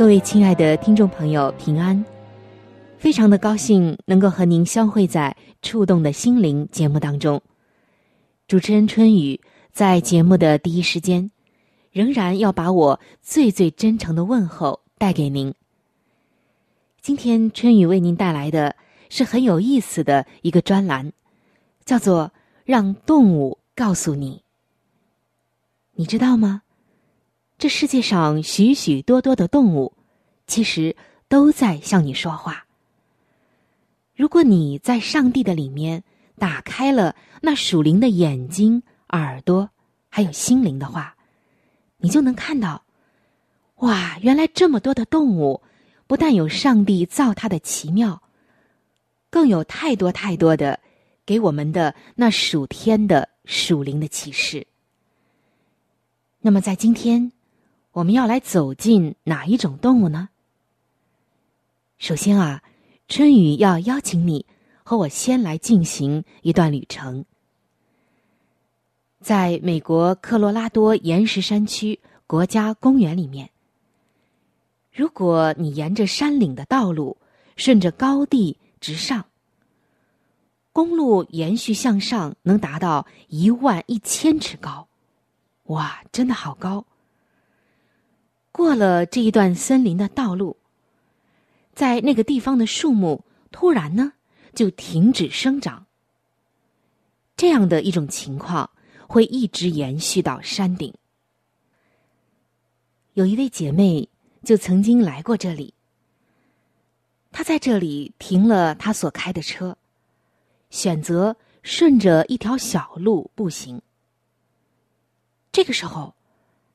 各位亲爱的听众朋友，平安。非常的高兴能够和您相会在《触动的心灵》节目当中。主持人春雨在节目的第一时间，仍然要把我最最真诚的问候带给您。今天春雨为您带来的是很有意思的一个专栏，叫做“让动物告诉你”。你知道吗？这世界上许许多多的动物，其实都在向你说话。如果你在上帝的里面打开了那属灵的眼睛、耳朵，还有心灵的话，你就能看到，哇，原来这么多的动物，不但有上帝造它的奇妙，更有太多太多的给我们的那属天的属灵的启示。那么，在今天，我们要来走进哪一种动物呢？首先啊。春雨要邀请你和我先来进行一段旅程，在美国科罗拉多岩石山区国家公园里面。如果你沿着山岭的道路，顺着高地直上，公路延续向上，能达到一万一千尺高，哇，真的好高！过了这一段森林的道路。在那个地方的树木突然呢就停止生长，这样的一种情况会一直延续到山顶。有一位姐妹就曾经来过这里，她在这里停了她所开的车，选择顺着一条小路步行。这个时候。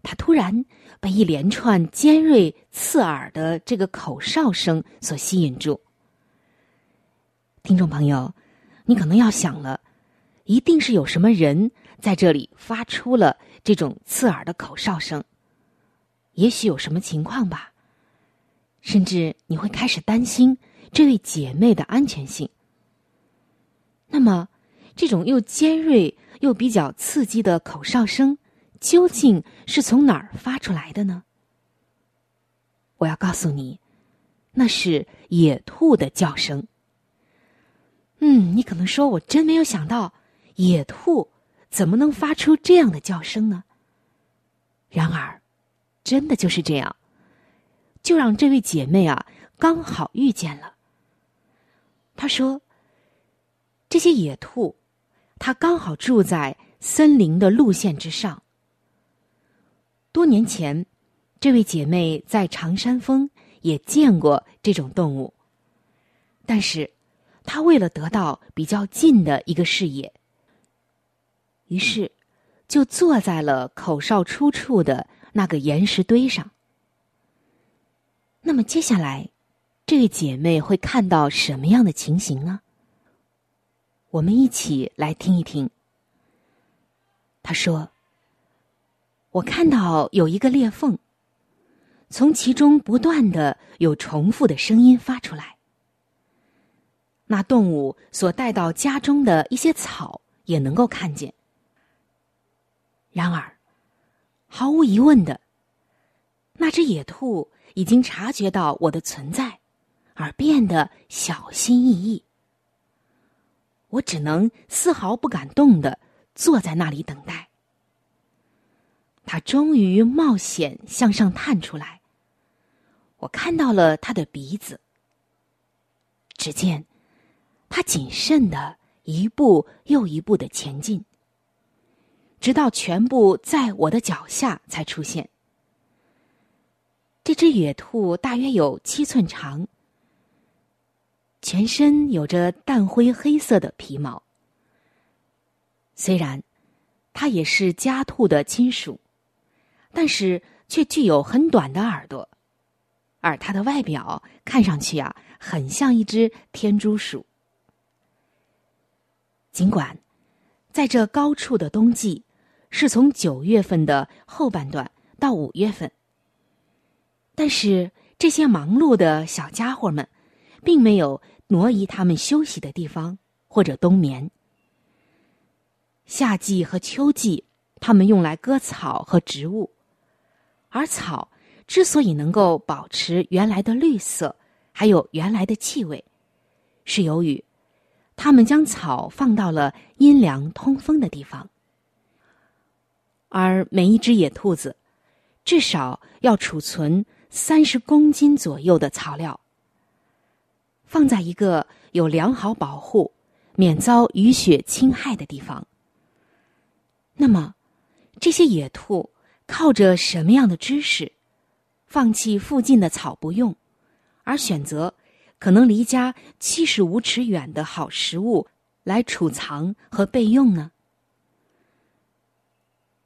他突然被一连串尖锐刺耳的这个口哨声所吸引住。听众朋友，你可能要想了，一定是有什么人在这里发出了这种刺耳的口哨声，也许有什么情况吧。甚至你会开始担心这位姐妹的安全性。那么，这种又尖锐又比较刺激的口哨声。究竟是从哪儿发出来的呢？我要告诉你，那是野兔的叫声。嗯，你可能说我真没有想到，野兔怎么能发出这样的叫声呢？然而，真的就是这样，就让这位姐妹啊刚好遇见了。她说：“这些野兔，它刚好住在森林的路线之上。”多年前，这位姐妹在长山峰也见过这种动物，但是她为了得到比较近的一个视野，于是就坐在了口哨出处的那个岩石堆上。那么接下来，这位姐妹会看到什么样的情形呢？我们一起来听一听。她说。我看到有一个裂缝，从其中不断的有重复的声音发出来。那动物所带到家中的一些草也能够看见。然而，毫无疑问的，那只野兔已经察觉到我的存在，而变得小心翼翼。我只能丝毫不敢动的坐在那里等待。它终于冒险向上探出来。我看到了它的鼻子。只见，它谨慎的一步又一步的前进，直到全部在我的脚下才出现。这只野兔大约有七寸长，全身有着淡灰黑色的皮毛。虽然它也是家兔的亲属，但是却具有很短的耳朵，而它的外表看上去啊，很像一只天竺鼠。尽管在这高处的冬季，是从九月份的后半段到五月份。但是这些忙碌的小家伙们，并没有挪移他们休息的地方或者冬眠。夏季和秋季，他们用来割草和植物，而草之所以能够保持原来的绿色，还有原来的气味，是由于他们将草放到了阴凉通风的地方。而每一只野兔子，至少要储存。三十公斤左右的草料，放在一个有良好保护、免遭雨雪侵害的地方。那么，这些野兔靠着什么样的知识，放弃附近的草不用，而选择可能离家七十五尺远的好食物来储藏和备用呢？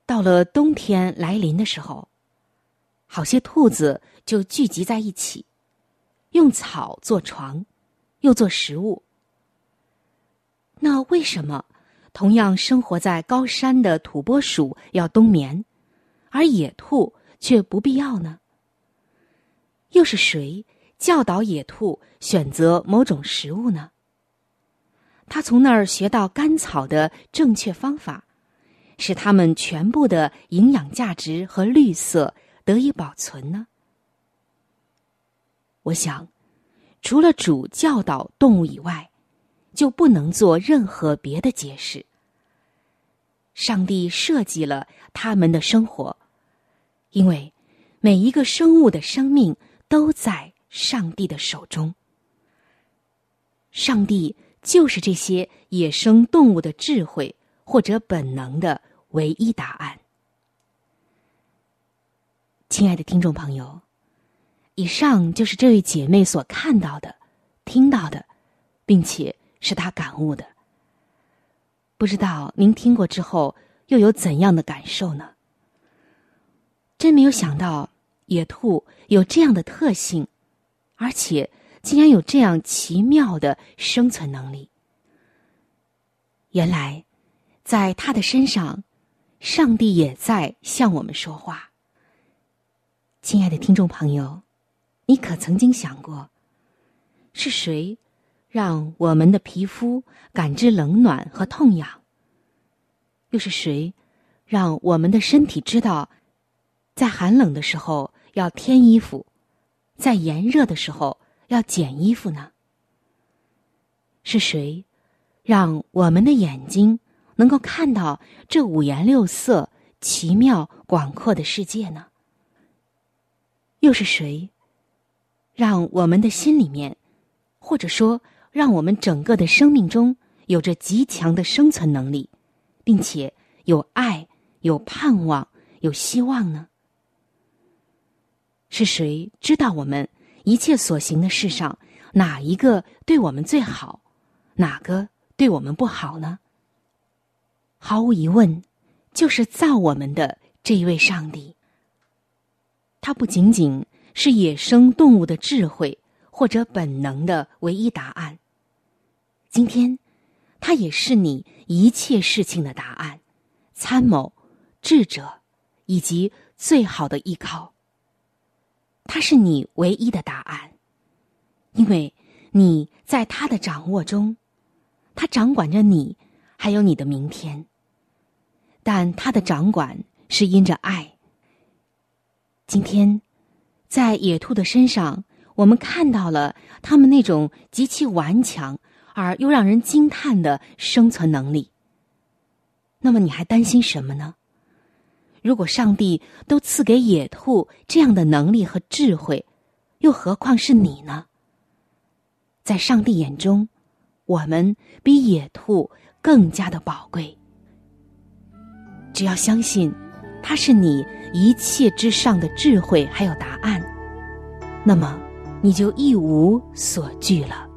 到了冬天来临的时候。好些兔子就聚集在一起，用草做床，又做食物。那为什么同样生活在高山的土拨鼠要冬眠，而野兔却不必要呢？又是谁教导野兔选择某种食物呢？他从那儿学到甘草的正确方法，使它们全部的营养价值和绿色。得以保存呢？我想，除了主教导动物以外，就不能做任何别的解释。上帝设计了他们的生活，因为每一个生物的生命都在上帝的手中。上帝就是这些野生动物的智慧或者本能的唯一答案。亲爱的听众朋友，以上就是这位姐妹所看到的、听到的，并且是她感悟的。不知道您听过之后又有怎样的感受呢？真没有想到野兔有这样的特性，而且竟然有这样奇妙的生存能力。原来，在他的身上，上帝也在向我们说话。亲爱的听众朋友，你可曾经想过，是谁让我们的皮肤感知冷暖和痛痒？又是谁让我们的身体知道，在寒冷的时候要添衣服，在炎热的时候要减衣服呢？是谁让我们的眼睛能够看到这五颜六色、奇妙广阔的世界呢？又是谁，让我们的心里面，或者说让我们整个的生命中有着极强的生存能力，并且有爱、有盼望、有希望呢？是谁知道我们一切所行的事上哪一个对我们最好，哪个对我们不好呢？毫无疑问，就是造我们的这一位上帝。它不仅仅是野生动物的智慧或者本能的唯一答案。今天，它也是你一切事情的答案、参谋、智者以及最好的依靠。它是你唯一的答案，因为你在他的掌握中，他掌管着你，还有你的明天。但他的掌管是因着爱。今天，在野兔的身上，我们看到了他们那种极其顽强而又让人惊叹的生存能力。那么，你还担心什么呢？如果上帝都赐给野兔这样的能力和智慧，又何况是你呢？在上帝眼中，我们比野兔更加的宝贵。只要相信，他是你一切之上的智慧，还有答案，那么你就一无所惧了。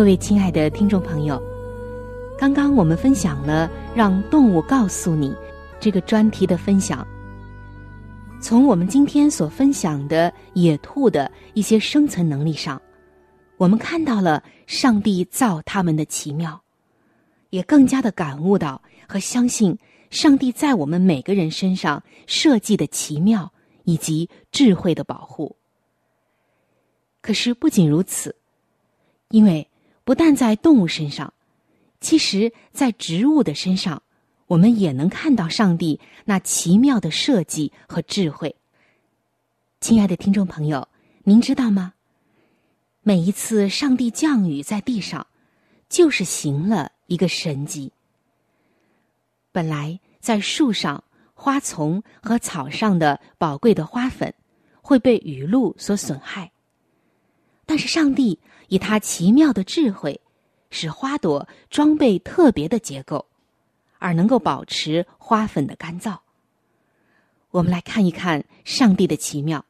各位亲爱的听众朋友，刚刚我们分享了“让动物告诉你”这个专题的分享。从我们今天所分享的野兔的一些生存能力上，我们看到了上帝造它们的奇妙，也更加的感悟到和相信上帝在我们每个人身上设计的奇妙以及智慧的保护。可是不仅如此，因为不但在动物身上，其实在植物的身上，我们也能看到上帝那奇妙的设计和智慧。亲爱的听众朋友，您知道吗？每一次上帝降雨在地上，就是行了一个神迹。本来在树上、花丛和草上的宝贵的花粉会被雨露所损害，但是上帝以它奇妙的智慧，使花朵装备特别的结构，而能够保持花粉的干燥。我们来看一看上帝的奇妙，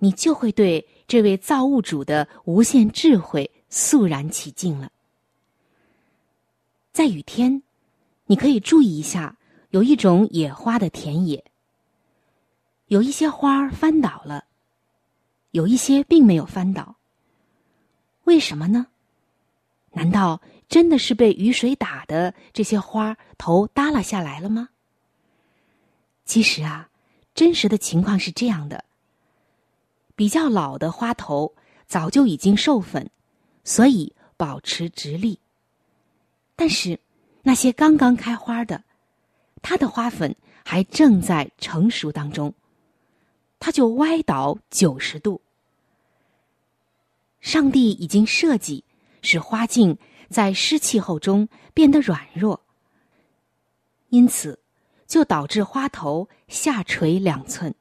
你就会对这位造物主的无限智慧肃然起敬了。在雨天，你可以注意一下，有一种野花的田野。有一些花翻倒了，有一些并没有翻倒。为什么呢？难道真的是被雨水打的这些花头耷拉下来了吗？其实啊，真实的情况是这样的：比较老的花头早就已经授粉，所以保持直立。但是那些刚刚开花的，它的花粉还正在成熟当中，它就歪倒九十度。上帝已经设计使花茎在湿气候中变得软弱，因此就导致花头下垂两寸。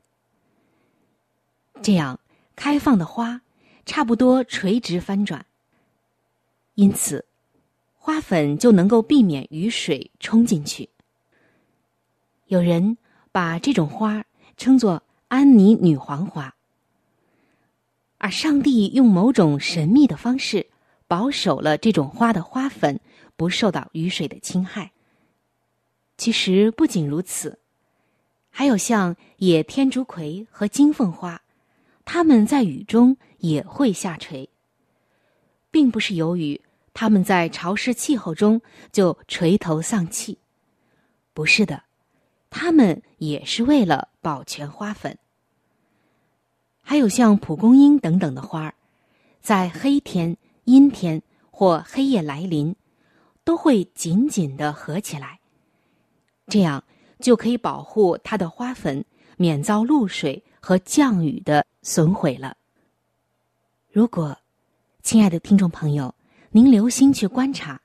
这样开放的花差不多垂直翻转，因此花粉就能够避免雨水冲进去。有人把这种花称作安妮女皇花。而上帝用某种神秘的方式保守了这种花的花粉不受到雨水的侵害。其实不仅如此，还有像野天竺葵和金凤花，它们在雨中也会下垂，并不是由于它们在潮湿气候中就垂头丧气，不是的，它们也是为了保全花粉。还有像蒲公英等等的花儿，在黑天、阴天或黑夜来临，都会紧紧的合起来，这样就可以保护它的花粉免遭露水和降雨的损毁了。如果，亲爱的听众朋友，您留心去观察，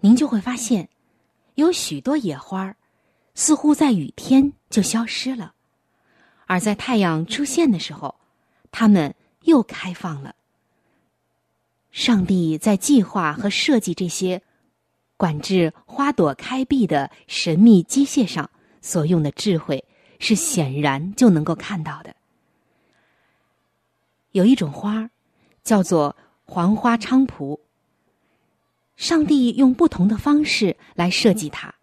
您就会发现，有许多野花儿，似乎在雨天就消失了。而在太阳出现的时候，它们又开放了。上帝在计划和设计这些管制花朵开闭的神秘机械上所用的智慧，是显然就能够看到的。有一种花，叫做黄花菖蒲。上帝用不同的方式来设计它。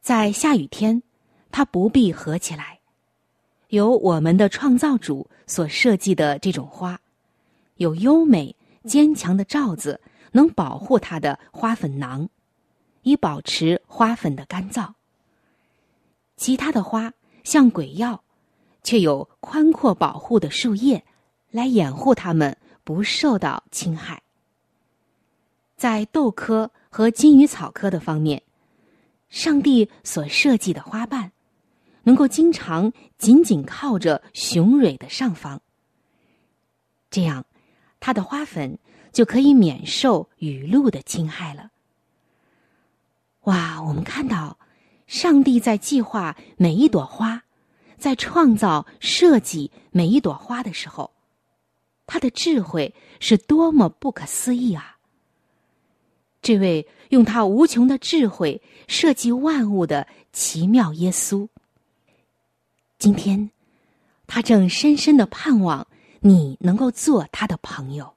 在下雨天，它不必合起来。由我们的创造主所设计的这种花，有优美坚强的罩子，能保护它的花粉囊，以保持花粉的干燥。其他的花像鬼药，却有宽阔保护的树叶，来掩护它们不受到侵害。在豆科和金鱼草科的方面，上帝所设计的花瓣。能够经常紧紧靠着雄蕊的上方，这样，它的花粉就可以免受雨露的侵害了。哇，我们看到，上帝在计划每一朵花，在创造设计每一朵花的时候，他的智慧是多么不可思议啊！这位用他无穷的智慧设计万物的奇妙耶稣。今天，他正深深的盼望你能够做他的朋友。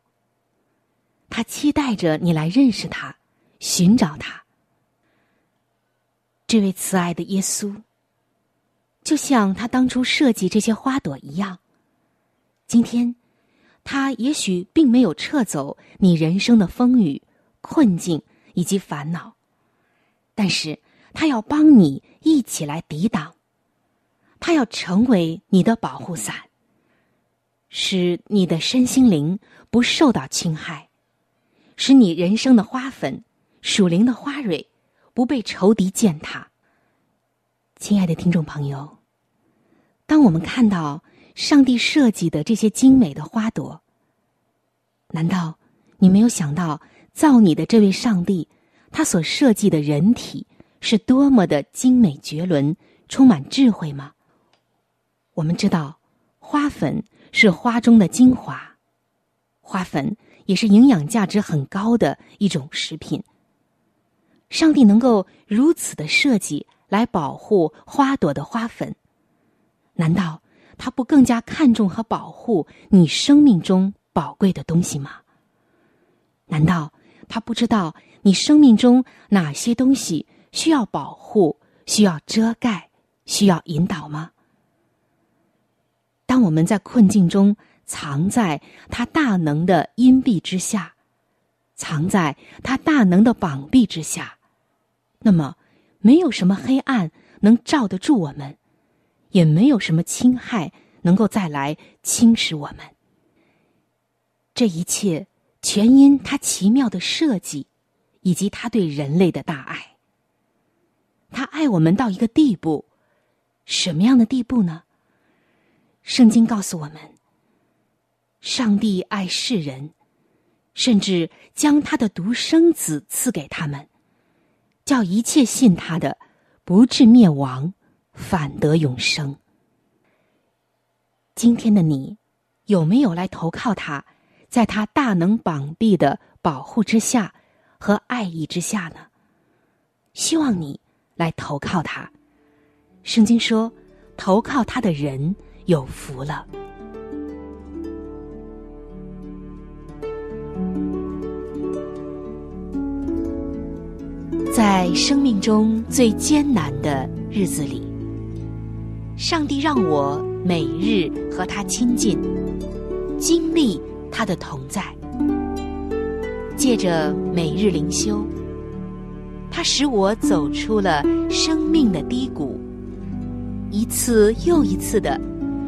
他期待着你来认识他，寻找他。这位慈爱的耶稣，就像他当初设计这些花朵一样，今天，他也许并没有撤走你人生的风雨、困境以及烦恼，但是他要帮你一起来抵挡。他要成为你的保护伞，使你的身心灵不受到侵害，使你人生的花粉、属灵的花蕊不被仇敌践踏。亲爱的听众朋友，当我们看到上帝设计的这些精美的花朵，难道你没有想到造你的这位上帝，他所设计的人体是多么的精美绝伦、充满智慧吗？我们知道，花粉是花中的精华，花粉也是营养价值很高的一种食品。上帝能够如此的设计来保护花朵的花粉，难道他不更加看重和保护你生命中宝贵的东西吗？难道他不知道你生命中哪些东西需要保护、需要遮盖、需要引导吗？当我们在困境中藏在他大能的荫蔽之下，藏在他大能的膀臂之下，那么没有什么黑暗能罩得住我们，也没有什么侵害能够再来侵蚀我们。这一切全因他奇妙的设计，以及他对人类的大爱。他爱我们到一个地步，什么样的地步呢？圣经告诉我们，上帝爱世人，甚至将他的独生子赐给他们，叫一切信他的不至灭亡，反得永生。今天的你，有没有来投靠他，在他大能膀臂的保护之下和爱意之下呢？希望你来投靠他。圣经说，投靠他的人。有福了。在生命中最艰难的日子里，上帝让我每日和他亲近，经历他的同在。借着每日灵修，他使我走出了生命的低谷，一次又一次的。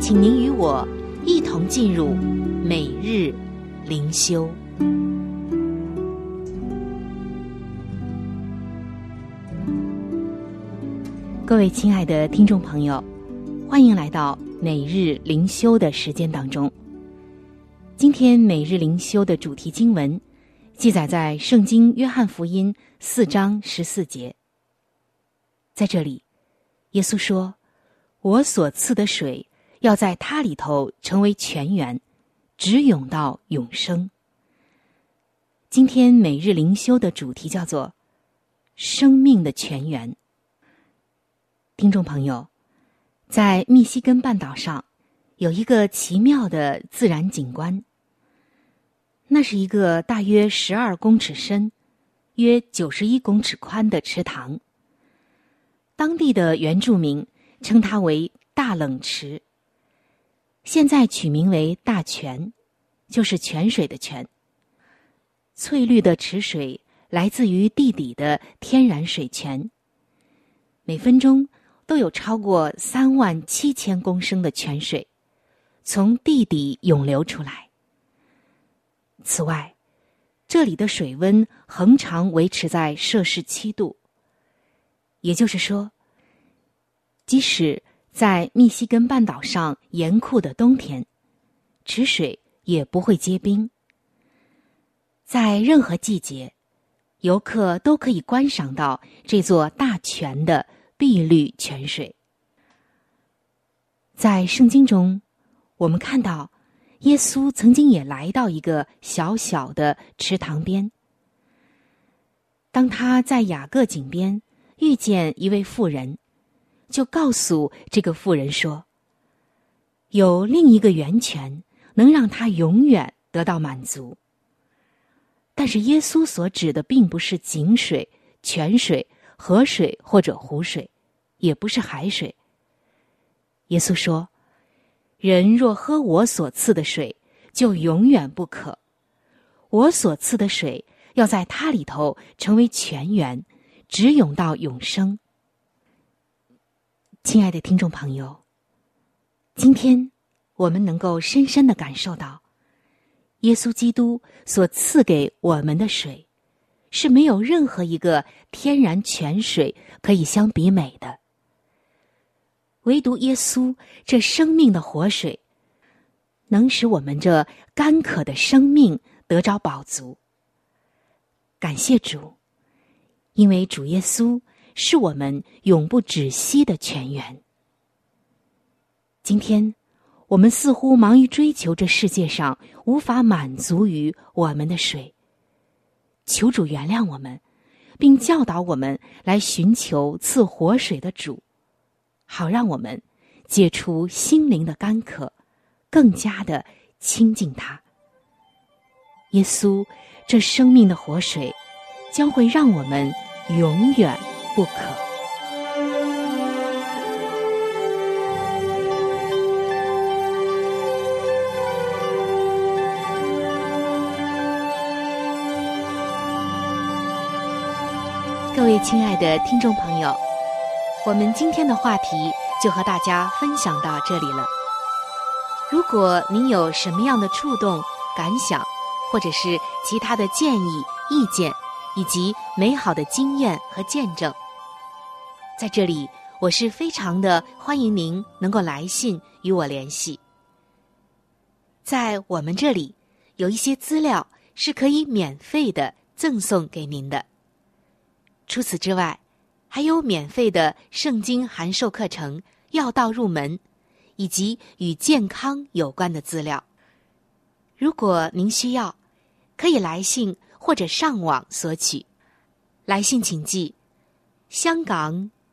请您与我一同进入每日灵修。各位亲爱的听众朋友，欢迎来到每日灵修的时间当中。今天每日灵修的主题经文记载在《圣经·约翰福音》四章十四节。在这里，耶稣说：“我所赐的水。”要在它里头成为泉源，直涌到永生。今天每日灵修的主题叫做“生命的泉源”。听众朋友，在密西根半岛上有一个奇妙的自然景观，那是一个大约十二公尺深、约九十一公尺宽的池塘。当地的原住民称它为“大冷池”。现在取名为大泉，就是泉水的泉。翠绿的池水来自于地底的天然水泉，每分钟都有超过三万七千公升的泉水从地底涌流出来。此外，这里的水温恒常维持在摄氏七度，也就是说，即使。在密西根半岛上严酷的冬天，池水也不会结冰。在任何季节，游客都可以观赏到这座大泉的碧绿泉水。在圣经中，我们看到耶稣曾经也来到一个小小的池塘边。当他在雅各井边遇见一位妇人。就告诉这个妇人说：“有另一个源泉能让他永远得到满足。”但是耶稣所指的并不是井水、泉水、河水或者湖水，也不是海水。耶稣说：“人若喝我所赐的水，就永远不渴。我所赐的水要在它里头成为泉源，直涌到永生。”亲爱的听众朋友，今天我们能够深深的感受到，耶稣基督所赐给我们的水，是没有任何一个天然泉水可以相比美的。唯独耶稣这生命的活水，能使我们这干渴的生命得着饱足。感谢主，因为主耶稣。是我们永不止息的泉源。今天，我们似乎忙于追求这世界上无法满足于我们的水。求主原谅我们，并教导我们来寻求赐活水的主，好让我们解除心灵的干渴，更加的亲近他。耶稣，这生命的活水，将会让我们永远不可。各位亲爱的听众朋友，我们今天的话题就和大家分享到这里了。如果您有什么样的触动、感想，或者是其他的建议、意见，以及美好的经验和见证，在这里我是非常的欢迎您能够来信与我联系。在我们这里有一些资料是可以免费的赠送给您的。除此之外，还有免费的圣经函授课程《要道入门》，以及与健康有关的资料。如果您需要，可以来信或者上网索取。来信请寄：香港